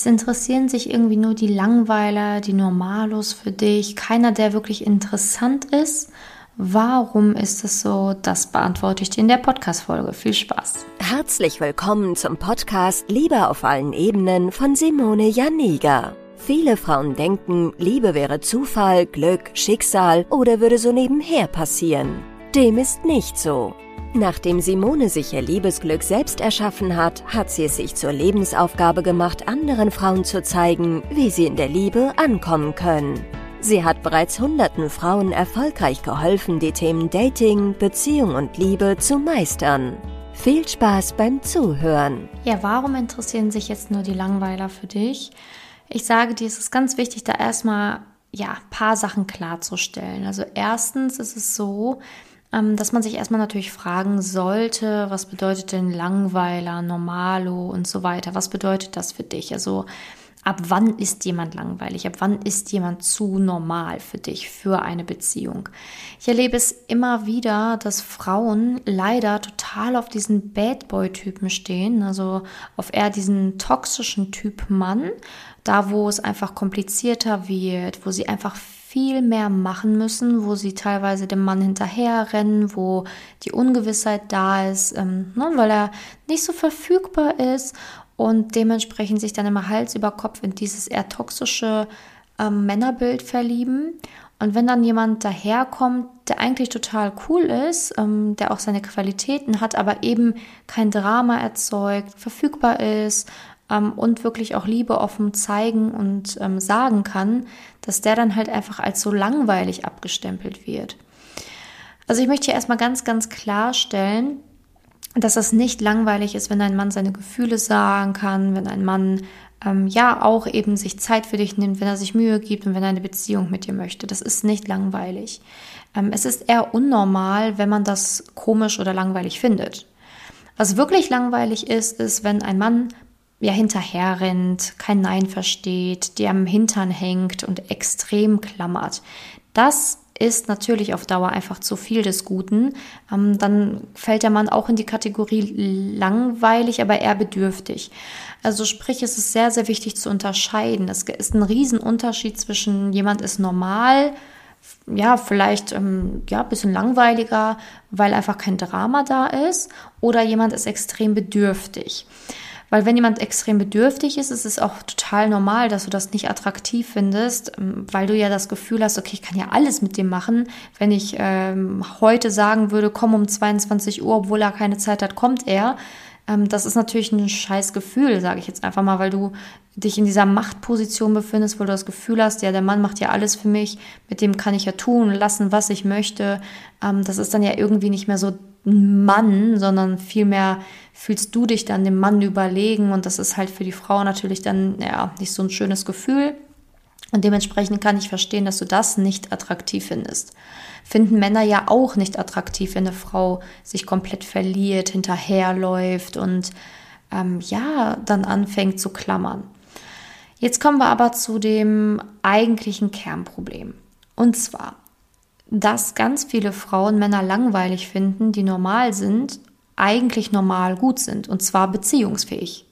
Es interessieren sich irgendwie nur die Langweiler, die Normalos für dich, keiner, der wirklich interessant ist. Warum ist es so? Das beantworte ich dir in der Podcast-Folge. Viel Spaß. Herzlich willkommen zum Podcast Liebe auf allen Ebenen von Simone Janiga. Viele Frauen denken, Liebe wäre Zufall, Glück, Schicksal oder würde so nebenher passieren. Dem ist nicht so. Nachdem Simone sich ihr Liebesglück selbst erschaffen hat, hat sie es sich zur Lebensaufgabe gemacht, anderen Frauen zu zeigen, wie sie in der Liebe ankommen können. Sie hat bereits hunderten Frauen erfolgreich geholfen, die Themen Dating, Beziehung und Liebe zu meistern. Viel Spaß beim Zuhören. Ja, warum interessieren sich jetzt nur die Langweiler für dich? Ich sage dir, es ist ganz wichtig, da erstmal ja, paar Sachen klarzustellen. Also erstens ist es so, dass man sich erstmal natürlich fragen sollte, was bedeutet denn Langweiler, Normalo und so weiter? Was bedeutet das für dich? Also ab wann ist jemand langweilig? Ab wann ist jemand zu normal für dich, für eine Beziehung? Ich erlebe es immer wieder, dass Frauen leider total auf diesen Bad Boy-Typen stehen, also auf eher diesen toxischen Typ Mann, da wo es einfach komplizierter wird, wo sie einfach viel mehr machen müssen, wo sie teilweise dem Mann hinterherrennen, wo die Ungewissheit da ist, ähm, ne, weil er nicht so verfügbar ist und dementsprechend sich dann immer Hals über Kopf in dieses eher toxische ähm, Männerbild verlieben. Und wenn dann jemand daherkommt, der eigentlich total cool ist, ähm, der auch seine Qualitäten hat, aber eben kein Drama erzeugt, verfügbar ist, ähm, und wirklich auch Liebe offen zeigen und ähm, sagen kann, dass der dann halt einfach als so langweilig abgestempelt wird. Also ich möchte hier erstmal ganz, ganz klarstellen, dass es nicht langweilig ist, wenn ein Mann seine Gefühle sagen kann, wenn ein Mann ähm, ja auch eben sich Zeit für dich nimmt, wenn er sich Mühe gibt und wenn er eine Beziehung mit dir möchte. Das ist nicht langweilig. Ähm, es ist eher unnormal, wenn man das komisch oder langweilig findet. Was wirklich langweilig ist, ist, wenn ein Mann ja hinterher rennt, kein Nein versteht, dir am Hintern hängt und extrem klammert. Das ist natürlich auf Dauer einfach zu viel des Guten. Ähm, dann fällt der Mann auch in die Kategorie langweilig, aber eher bedürftig. Also sprich, es ist sehr, sehr wichtig zu unterscheiden. Es ist ein Riesenunterschied zwischen jemand ist normal, ja, vielleicht ähm, ja, bisschen langweiliger, weil einfach kein Drama da ist, oder jemand ist extrem bedürftig. Weil wenn jemand extrem bedürftig ist, ist es auch total normal, dass du das nicht attraktiv findest, ähm, weil du ja das Gefühl hast, okay, ich kann ja alles mit dem machen. Wenn ich ähm, heute sagen würde, komm um 22 Uhr, obwohl er keine Zeit hat, kommt er. Ähm, das ist natürlich ein scheiß Gefühl, sage ich jetzt einfach mal, weil du dich in dieser Machtposition befindest, wo du das Gefühl hast, ja, der Mann macht ja alles für mich, mit dem kann ich ja tun, lassen, was ich möchte. Ähm, das ist dann ja irgendwie nicht mehr so Mann, sondern vielmehr fühlst du dich dann dem Mann überlegen und das ist halt für die Frau natürlich dann ja nicht so ein schönes Gefühl. Und dementsprechend kann ich verstehen, dass du das nicht attraktiv findest. Finden Männer ja auch nicht attraktiv, wenn eine Frau sich komplett verliert, hinterherläuft und ähm, ja, dann anfängt zu klammern. Jetzt kommen wir aber zu dem eigentlichen Kernproblem. Und zwar, dass ganz viele Frauen Männer langweilig finden, die normal sind, eigentlich normal gut sind, und zwar beziehungsfähig.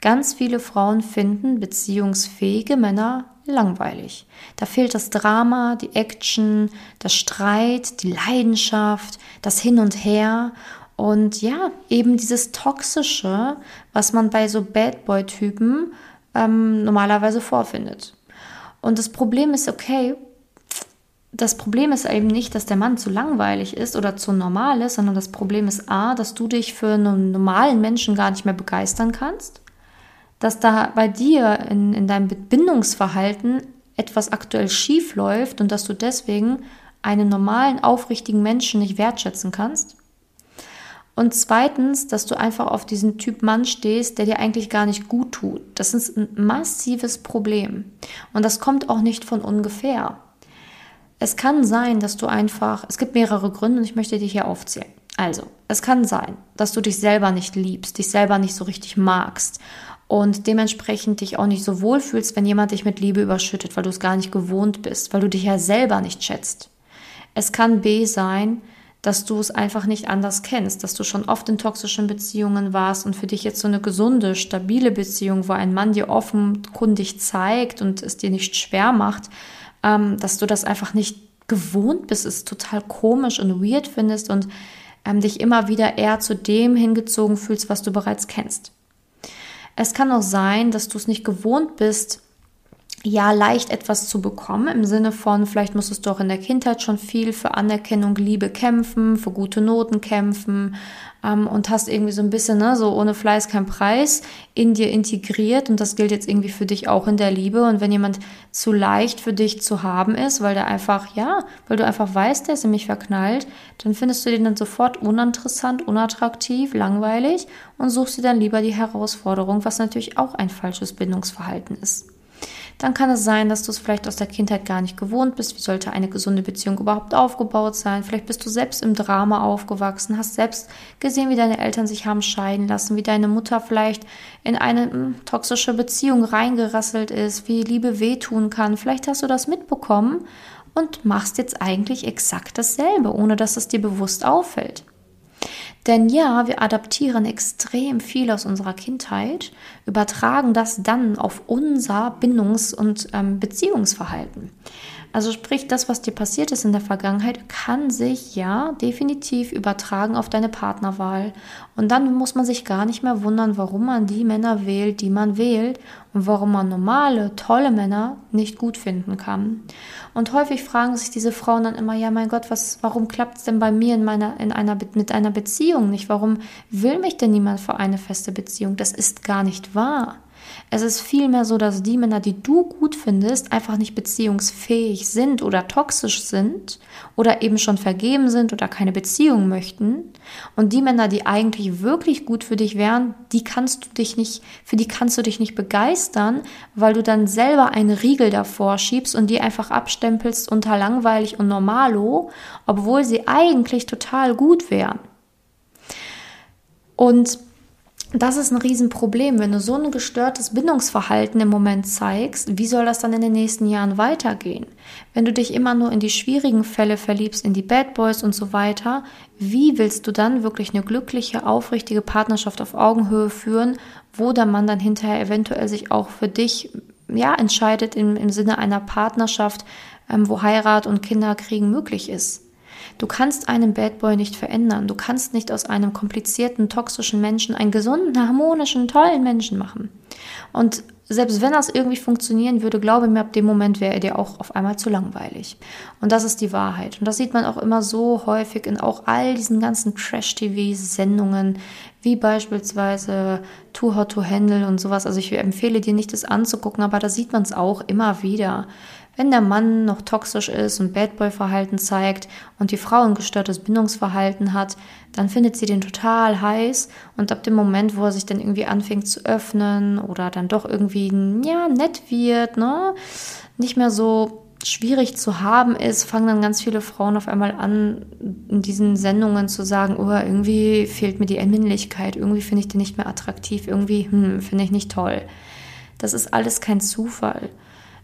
Ganz viele Frauen finden beziehungsfähige Männer langweilig. Da fehlt das Drama, die Action, das Streit, die Leidenschaft, das Hin und Her und ja, eben dieses Toxische, was man bei so Bad Boy-Typen ähm, normalerweise vorfindet. Und das Problem ist, okay, das Problem ist eben nicht, dass der Mann zu langweilig ist oder zu normal ist, sondern das Problem ist A, dass du dich für einen normalen Menschen gar nicht mehr begeistern kannst, dass da bei dir in, in deinem Bindungsverhalten etwas aktuell schief läuft und dass du deswegen einen normalen, aufrichtigen Menschen nicht wertschätzen kannst. Und zweitens, dass du einfach auf diesen Typ Mann stehst, der dir eigentlich gar nicht gut tut. Das ist ein massives Problem. Und das kommt auch nicht von ungefähr. Es kann sein, dass du einfach, es gibt mehrere Gründe und ich möchte dich hier aufzählen. Also, es kann sein, dass du dich selber nicht liebst, dich selber nicht so richtig magst und dementsprechend dich auch nicht so wohl fühlst, wenn jemand dich mit Liebe überschüttet, weil du es gar nicht gewohnt bist, weil du dich ja selber nicht schätzt. Es kann B sein, dass du es einfach nicht anders kennst, dass du schon oft in toxischen Beziehungen warst und für dich jetzt so eine gesunde, stabile Beziehung, wo ein Mann dir offenkundig zeigt und es dir nicht schwer macht, ähm, dass du das einfach nicht gewohnt bist, es total komisch und weird findest und ähm, dich immer wieder eher zu dem hingezogen fühlst, was du bereits kennst. Es kann auch sein, dass du es nicht gewohnt bist, ja leicht etwas zu bekommen, im Sinne von, vielleicht musstest du auch in der Kindheit schon viel für Anerkennung, Liebe kämpfen, für gute Noten kämpfen ähm, und hast irgendwie so ein bisschen, ne, so ohne Fleiß kein Preis in dir integriert. Und das gilt jetzt irgendwie für dich auch in der Liebe. Und wenn jemand zu leicht für dich zu haben ist, weil der einfach, ja, weil du einfach weißt, der ist in mich verknallt, dann findest du den dann sofort uninteressant, unattraktiv, langweilig und suchst dir dann lieber die Herausforderung, was natürlich auch ein falsches Bindungsverhalten ist dann kann es sein, dass du es vielleicht aus der Kindheit gar nicht gewohnt bist. Wie sollte eine gesunde Beziehung überhaupt aufgebaut sein? Vielleicht bist du selbst im Drama aufgewachsen, hast selbst gesehen, wie deine Eltern sich haben scheiden lassen, wie deine Mutter vielleicht in eine hm, toxische Beziehung reingerasselt ist, wie Liebe wehtun kann. Vielleicht hast du das mitbekommen und machst jetzt eigentlich exakt dasselbe, ohne dass es dir bewusst auffällt. Denn ja, wir adaptieren extrem viel aus unserer Kindheit, übertragen das dann auf unser Bindungs- und ähm, Beziehungsverhalten. Also sprich, das, was dir passiert ist in der Vergangenheit, kann sich ja definitiv übertragen auf deine Partnerwahl. Und dann muss man sich gar nicht mehr wundern, warum man die Männer wählt, die man wählt und warum man normale, tolle Männer nicht gut finden kann. Und häufig fragen sich diese Frauen dann immer, ja mein Gott, was, warum klappt es denn bei mir in meiner, in einer, mit einer Beziehung nicht? Warum will mich denn niemand für eine feste Beziehung? Das ist gar nicht wahr. Es ist vielmehr so, dass die Männer, die du gut findest, einfach nicht beziehungsfähig sind oder toxisch sind oder eben schon vergeben sind oder keine Beziehung möchten. Und die Männer, die eigentlich wirklich gut für dich wären, die kannst du dich nicht, für die kannst du dich nicht begeistern, weil du dann selber einen Riegel davor schiebst und die einfach abstempelst unter langweilig und normalo, obwohl sie eigentlich total gut wären. Und das ist ein Riesenproblem. Wenn du so ein gestörtes Bindungsverhalten im Moment zeigst, wie soll das dann in den nächsten Jahren weitergehen? Wenn du dich immer nur in die schwierigen Fälle verliebst, in die Bad Boys und so weiter, wie willst du dann wirklich eine glückliche, aufrichtige Partnerschaft auf Augenhöhe führen, wo der Mann dann hinterher eventuell sich auch für dich ja, entscheidet im, im Sinne einer Partnerschaft, ähm, wo Heirat und Kinderkriegen möglich ist? Du kannst einen Bad Boy nicht verändern. Du kannst nicht aus einem komplizierten, toxischen Menschen einen gesunden, harmonischen, tollen Menschen machen. Und selbst wenn das irgendwie funktionieren würde, glaube mir, ab dem Moment wäre er dir auch auf einmal zu langweilig. Und das ist die Wahrheit. Und das sieht man auch immer so häufig in auch all diesen ganzen Trash-TV-Sendungen, wie beispielsweise Too Hot to Handle und sowas. Also ich empfehle dir nicht, das anzugucken, aber da sieht man es auch immer wieder. Wenn der Mann noch toxisch ist und Bad Boy Verhalten zeigt und die Frau ein gestörtes Bindungsverhalten hat, dann findet sie den total heiß und ab dem Moment, wo er sich dann irgendwie anfängt zu öffnen oder dann doch irgendwie ja nett wird, ne, nicht mehr so schwierig zu haben ist, fangen dann ganz viele Frauen auf einmal an, in diesen Sendungen zu sagen, oh, irgendwie fehlt mir die Männlichkeit, irgendwie finde ich den nicht mehr attraktiv, irgendwie hm, finde ich nicht toll. Das ist alles kein Zufall.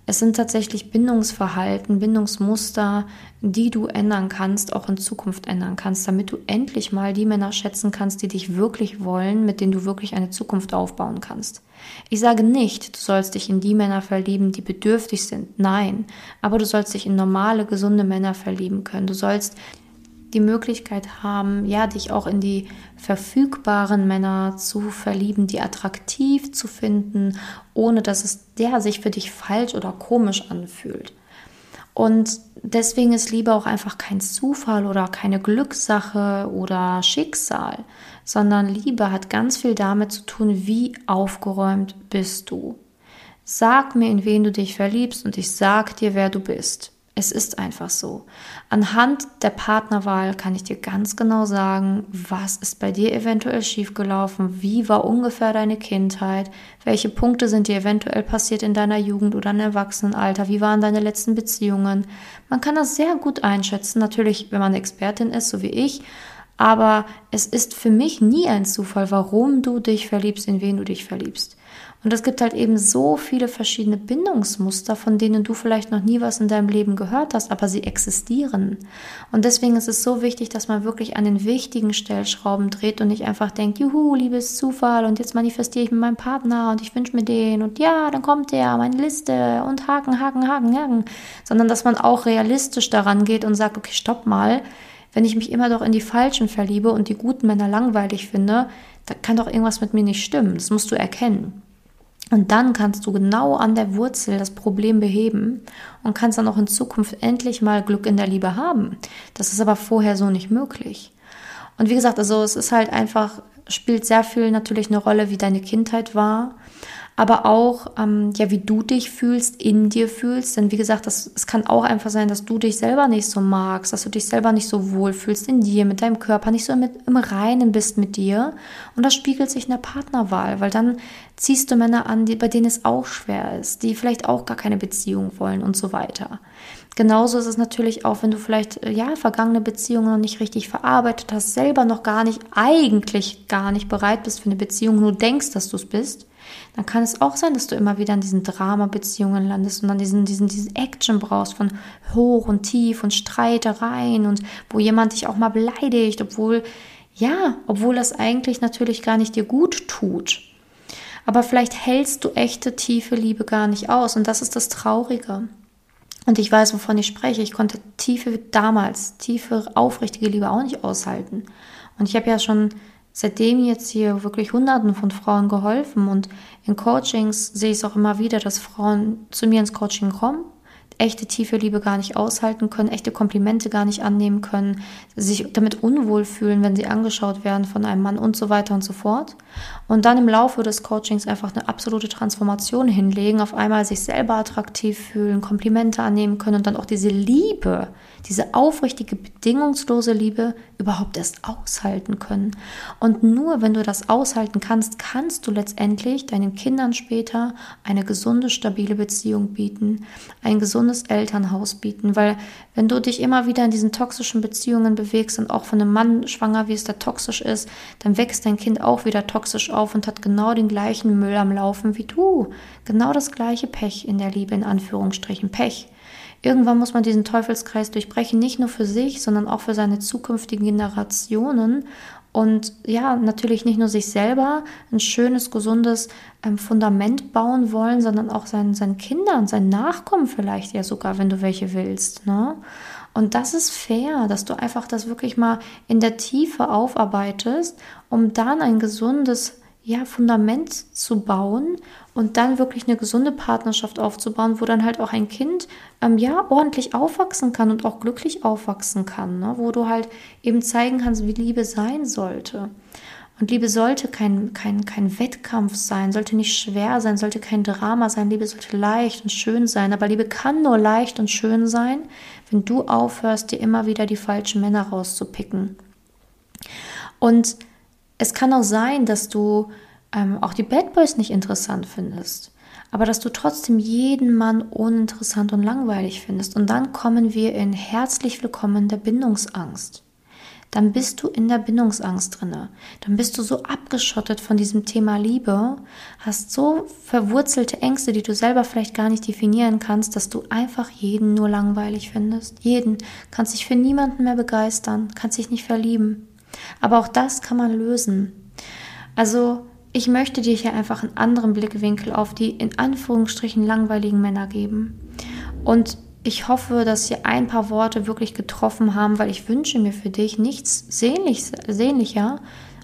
Es sind tatsächlich Bindungsverhalten, Bindungsmuster, die du ändern kannst, auch in Zukunft ändern kannst, damit du endlich mal die Männer schätzen kannst, die dich wirklich wollen, mit denen du wirklich eine Zukunft aufbauen kannst. Ich sage nicht, du sollst dich in die Männer verlieben, die bedürftig sind. Nein, aber du sollst dich in normale, gesunde Männer verlieben können. Du sollst die Möglichkeit haben, ja, dich auch in die verfügbaren Männer zu verlieben, die attraktiv zu finden, ohne dass es der sich für dich falsch oder komisch anfühlt. Und deswegen ist Liebe auch einfach kein Zufall oder keine Glückssache oder Schicksal, sondern Liebe hat ganz viel damit zu tun, wie aufgeräumt bist du. Sag mir, in wen du dich verliebst und ich sag dir, wer du bist. Es ist einfach so. Anhand der Partnerwahl kann ich dir ganz genau sagen, was ist bei dir eventuell schiefgelaufen, wie war ungefähr deine Kindheit, welche Punkte sind dir eventuell passiert in deiner Jugend oder im Erwachsenenalter, wie waren deine letzten Beziehungen. Man kann das sehr gut einschätzen, natürlich, wenn man Expertin ist, so wie ich, aber es ist für mich nie ein Zufall, warum du dich verliebst, in wen du dich verliebst. Und es gibt halt eben so viele verschiedene Bindungsmuster, von denen du vielleicht noch nie was in deinem Leben gehört hast, aber sie existieren. Und deswegen ist es so wichtig, dass man wirklich an den wichtigen Stellschrauben dreht und nicht einfach denkt, juhu, liebes Zufall und jetzt manifestiere ich mit meinem Partner und ich wünsche mir den und ja, dann kommt der, meine Liste und Haken, Haken, Haken, Haken. Sondern dass man auch realistisch daran geht und sagt, okay, stopp mal, wenn ich mich immer doch in die Falschen verliebe und die guten Männer langweilig finde, da kann doch irgendwas mit mir nicht stimmen. Das musst du erkennen. Und dann kannst du genau an der Wurzel das Problem beheben und kannst dann auch in Zukunft endlich mal Glück in der Liebe haben. Das ist aber vorher so nicht möglich. Und wie gesagt, also es ist halt einfach, spielt sehr viel natürlich eine Rolle, wie deine Kindheit war aber auch, ähm, ja, wie du dich fühlst, in dir fühlst. Denn wie gesagt, das, es kann auch einfach sein, dass du dich selber nicht so magst, dass du dich selber nicht so wohl fühlst in dir, mit deinem Körper, nicht so mit, im Reinen bist mit dir. Und das spiegelt sich in der Partnerwahl, weil dann ziehst du Männer an, die, bei denen es auch schwer ist, die vielleicht auch gar keine Beziehung wollen und so weiter. Genauso ist es natürlich auch, wenn du vielleicht äh, ja vergangene Beziehungen noch nicht richtig verarbeitet hast, selber noch gar nicht, eigentlich gar nicht bereit bist für eine Beziehung, nur denkst, dass du es bist dann kann es auch sein, dass du immer wieder in diesen Drama-Beziehungen landest und dann diesen, diesen, diesen Action brauchst von hoch und tief und Streitereien und wo jemand dich auch mal beleidigt, obwohl, ja, obwohl das eigentlich natürlich gar nicht dir gut tut. Aber vielleicht hältst du echte, tiefe Liebe gar nicht aus und das ist das Traurige. Und ich weiß, wovon ich spreche. Ich konnte tiefe, damals, tiefe, aufrichtige Liebe auch nicht aushalten. Und ich habe ja schon seitdem jetzt hier wirklich Hunderten von Frauen geholfen und in Coachings sehe ich es auch immer wieder, dass Frauen zu mir ins Coaching kommen echte tiefe Liebe gar nicht aushalten können, echte Komplimente gar nicht annehmen können, sich damit unwohl fühlen, wenn sie angeschaut werden von einem Mann und so weiter und so fort. Und dann im Laufe des Coachings einfach eine absolute Transformation hinlegen, auf einmal sich selber attraktiv fühlen, Komplimente annehmen können und dann auch diese Liebe, diese aufrichtige, bedingungslose Liebe überhaupt erst aushalten können. Und nur wenn du das aushalten kannst, kannst du letztendlich deinen Kindern später eine gesunde, stabile Beziehung bieten, ein gesundes gesundes Elternhaus bieten, weil wenn du dich immer wieder in diesen toxischen Beziehungen bewegst und auch von einem Mann schwanger wirst, der toxisch ist, dann wächst dein Kind auch wieder toxisch auf und hat genau den gleichen Müll am Laufen wie du. Genau das gleiche Pech in der Liebe, in Anführungsstrichen Pech. Irgendwann muss man diesen Teufelskreis durchbrechen, nicht nur für sich, sondern auch für seine zukünftigen Generationen und ja, natürlich nicht nur sich selber ein schönes, gesundes ähm, Fundament bauen wollen, sondern auch seinen, seinen Kindern, seinen Nachkommen vielleicht ja sogar, wenn du welche willst. Ne? Und das ist fair, dass du einfach das wirklich mal in der Tiefe aufarbeitest, um dann ein gesundes ja, Fundament zu bauen und dann wirklich eine gesunde Partnerschaft aufzubauen, wo dann halt auch ein Kind ähm, ja ordentlich aufwachsen kann und auch glücklich aufwachsen kann, ne? wo du halt eben zeigen kannst, wie Liebe sein sollte. Und Liebe sollte kein, kein, kein Wettkampf sein, sollte nicht schwer sein, sollte kein Drama sein. Liebe sollte leicht und schön sein. Aber Liebe kann nur leicht und schön sein, wenn du aufhörst, dir immer wieder die falschen Männer rauszupicken. Und es kann auch sein, dass du ähm, auch die Bad Boys nicht interessant findest, aber dass du trotzdem jeden Mann uninteressant und langweilig findest. Und dann kommen wir in herzlich willkommen der Bindungsangst. Dann bist du in der Bindungsangst drinne. Dann bist du so abgeschottet von diesem Thema Liebe, hast so verwurzelte Ängste, die du selber vielleicht gar nicht definieren kannst, dass du einfach jeden nur langweilig findest. Jeden. Kannst dich für niemanden mehr begeistern, kannst dich nicht verlieben. Aber auch das kann man lösen. Also ich möchte dir hier einfach einen anderen Blickwinkel auf die in Anführungsstrichen langweiligen Männer geben. Und ich hoffe, dass hier ein paar Worte wirklich getroffen haben, weil ich wünsche mir für dich nichts sehnlich, sehnlicher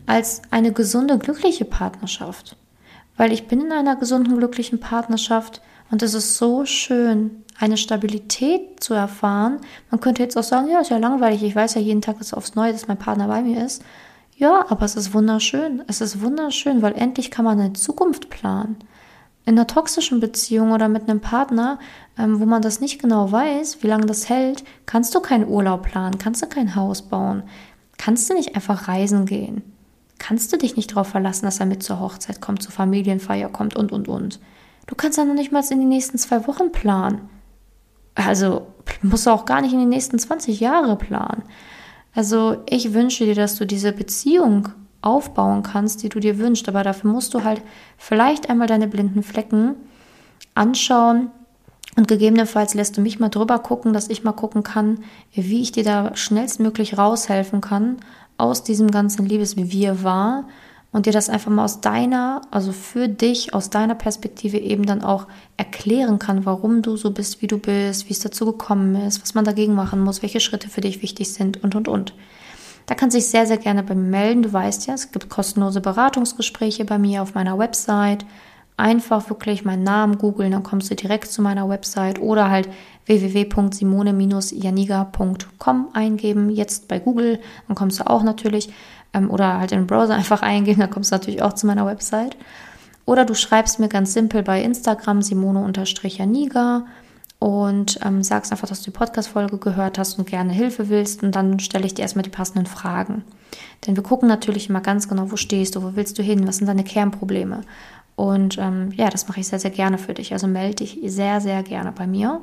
als eine gesunde, glückliche Partnerschaft. Weil ich bin in einer gesunden, glücklichen Partnerschaft und es ist so schön, eine Stabilität zu erfahren. Man könnte jetzt auch sagen, ja, ist ja langweilig, ich weiß ja jeden Tag ist aufs Neue, dass mein Partner bei mir ist. Ja, aber es ist wunderschön. Es ist wunderschön, weil endlich kann man eine Zukunft planen. In einer toxischen Beziehung oder mit einem Partner, ähm, wo man das nicht genau weiß, wie lange das hält, kannst du keinen Urlaub planen, kannst du kein Haus bauen, kannst du nicht einfach reisen gehen, kannst du dich nicht darauf verlassen, dass er mit zur Hochzeit kommt, zur Familienfeier kommt und und und. Du kannst ja noch nicht mal in die nächsten zwei Wochen planen. Also musst du auch gar nicht in die nächsten 20 Jahre planen. Also ich wünsche dir, dass du diese Beziehung aufbauen kannst, die du dir wünschst. Aber dafür musst du halt vielleicht einmal deine blinden Flecken anschauen und gegebenenfalls lässt du mich mal drüber gucken, dass ich mal gucken kann, wie ich dir da schnellstmöglich raushelfen kann aus diesem ganzen Liebeswirr war und dir das einfach mal aus deiner, also für dich, aus deiner Perspektive eben dann auch erklären kann, warum du so bist, wie du bist, wie es dazu gekommen ist, was man dagegen machen muss, welche Schritte für dich wichtig sind und, und, und. Da kannst du dich sehr, sehr gerne bei mir melden. Du weißt ja, es gibt kostenlose Beratungsgespräche bei mir auf meiner Website einfach wirklich meinen Namen googeln, dann kommst du direkt zu meiner Website oder halt www.simone-janiga.com eingeben, jetzt bei Google, dann kommst du auch natürlich, ähm, oder halt in den Browser einfach eingeben, dann kommst du natürlich auch zu meiner Website. Oder du schreibst mir ganz simpel bei Instagram simone-janiga und ähm, sagst einfach, dass du die Podcast-Folge gehört hast und gerne Hilfe willst und dann stelle ich dir erstmal die passenden Fragen. Denn wir gucken natürlich immer ganz genau, wo stehst du, wo willst du hin, was sind deine Kernprobleme. Und ähm, ja, das mache ich sehr, sehr gerne für dich. Also melde dich sehr, sehr gerne bei mir.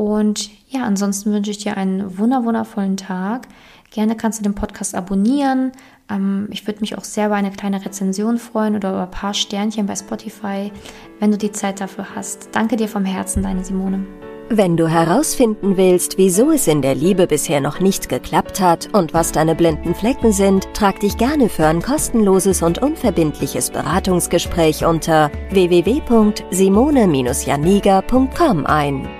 Und ja, ansonsten wünsche ich dir einen wunder wundervollen Tag. Gerne kannst du den Podcast abonnieren. Ähm, ich würde mich auch sehr über eine kleine Rezension freuen oder über ein paar Sternchen bei Spotify, wenn du die Zeit dafür hast. Danke dir vom Herzen, deine Simone. Wenn du herausfinden willst, wieso es in der Liebe bisher noch nicht geklappt hat und was deine blinden Flecken sind, trag dich gerne für ein kostenloses und unverbindliches Beratungsgespräch unter www.simone-janiga.com ein.